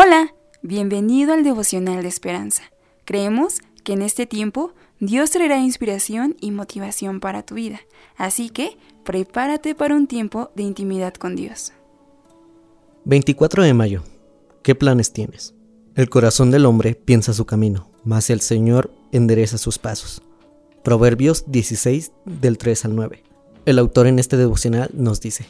Hola, bienvenido al devocional de esperanza. Creemos que en este tiempo Dios traerá inspiración y motivación para tu vida, así que prepárate para un tiempo de intimidad con Dios. 24 de mayo. ¿Qué planes tienes? El corazón del hombre piensa su camino, mas el Señor endereza sus pasos. Proverbios 16 del 3 al 9. El autor en este devocional nos dice,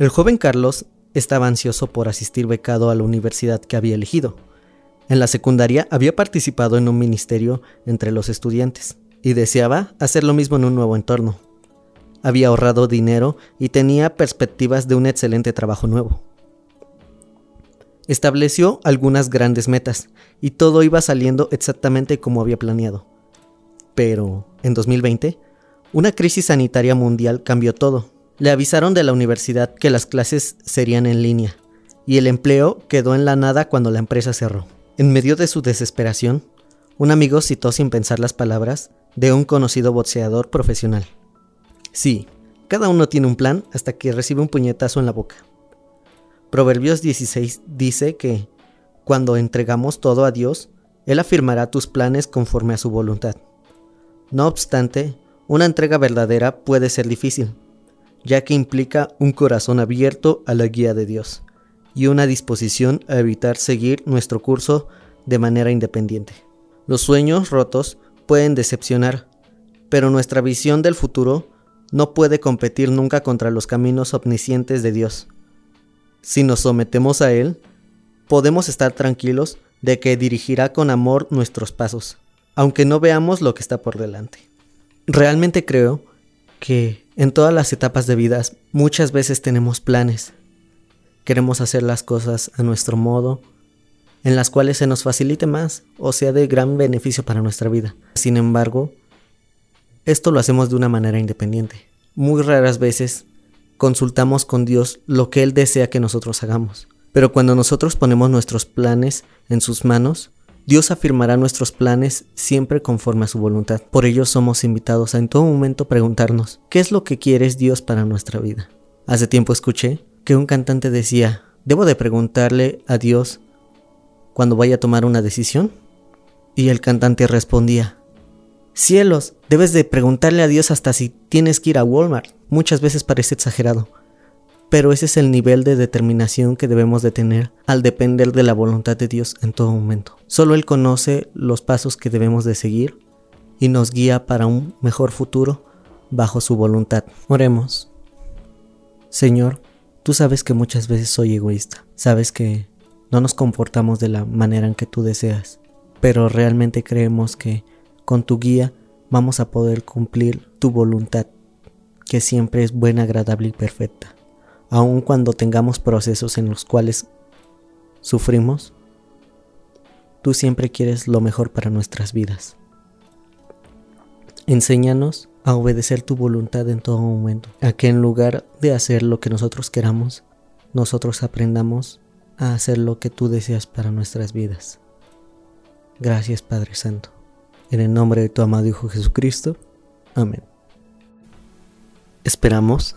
El joven Carlos estaba ansioso por asistir becado a la universidad que había elegido. En la secundaria había participado en un ministerio entre los estudiantes y deseaba hacer lo mismo en un nuevo entorno. Había ahorrado dinero y tenía perspectivas de un excelente trabajo nuevo. Estableció algunas grandes metas y todo iba saliendo exactamente como había planeado. Pero, en 2020, una crisis sanitaria mundial cambió todo. Le avisaron de la universidad que las clases serían en línea y el empleo quedó en la nada cuando la empresa cerró. En medio de su desesperación, un amigo citó sin pensar las palabras de un conocido boxeador profesional. Sí, cada uno tiene un plan hasta que recibe un puñetazo en la boca. Proverbios 16 dice que cuando entregamos todo a Dios, Él afirmará tus planes conforme a su voluntad. No obstante, una entrega verdadera puede ser difícil, ya que implica un corazón abierto a la guía de Dios y una disposición a evitar seguir nuestro curso de manera independiente. Los sueños rotos pueden decepcionar, pero nuestra visión del futuro no puede competir nunca contra los caminos omniscientes de Dios. Si nos sometemos a Él, podemos estar tranquilos de que dirigirá con amor nuestros pasos, aunque no veamos lo que está por delante. Realmente creo que en todas las etapas de vida muchas veces tenemos planes. Queremos hacer las cosas a nuestro modo, en las cuales se nos facilite más o sea de gran beneficio para nuestra vida. Sin embargo, esto lo hacemos de una manera independiente. Muy raras veces consultamos con Dios lo que Él desea que nosotros hagamos. Pero cuando nosotros ponemos nuestros planes en sus manos, Dios afirmará nuestros planes siempre conforme a su voluntad. Por ello somos invitados a en todo momento preguntarnos, ¿qué es lo que quieres Dios para nuestra vida? Hace tiempo escuché que un cantante decía, ¿debo de preguntarle a Dios cuando vaya a tomar una decisión? Y el cantante respondía, Cielos, debes de preguntarle a Dios hasta si tienes que ir a Walmart. Muchas veces parece exagerado, pero ese es el nivel de determinación que debemos de tener al depender de la voluntad de Dios en todo momento. Solo Él conoce los pasos que debemos de seguir y nos guía para un mejor futuro bajo su voluntad. Oremos. Señor, tú sabes que muchas veces soy egoísta, sabes que no nos comportamos de la manera en que tú deseas, pero realmente creemos que con tu guía vamos a poder cumplir tu voluntad, que siempre es buena, agradable y perfecta. Aun cuando tengamos procesos en los cuales sufrimos, tú siempre quieres lo mejor para nuestras vidas. Enséñanos a obedecer tu voluntad en todo momento, a que en lugar de hacer lo que nosotros queramos, nosotros aprendamos a hacer lo que tú deseas para nuestras vidas. Gracias Padre Santo. En el nombre de tu amado Hijo Jesucristo. Amén. Esperamos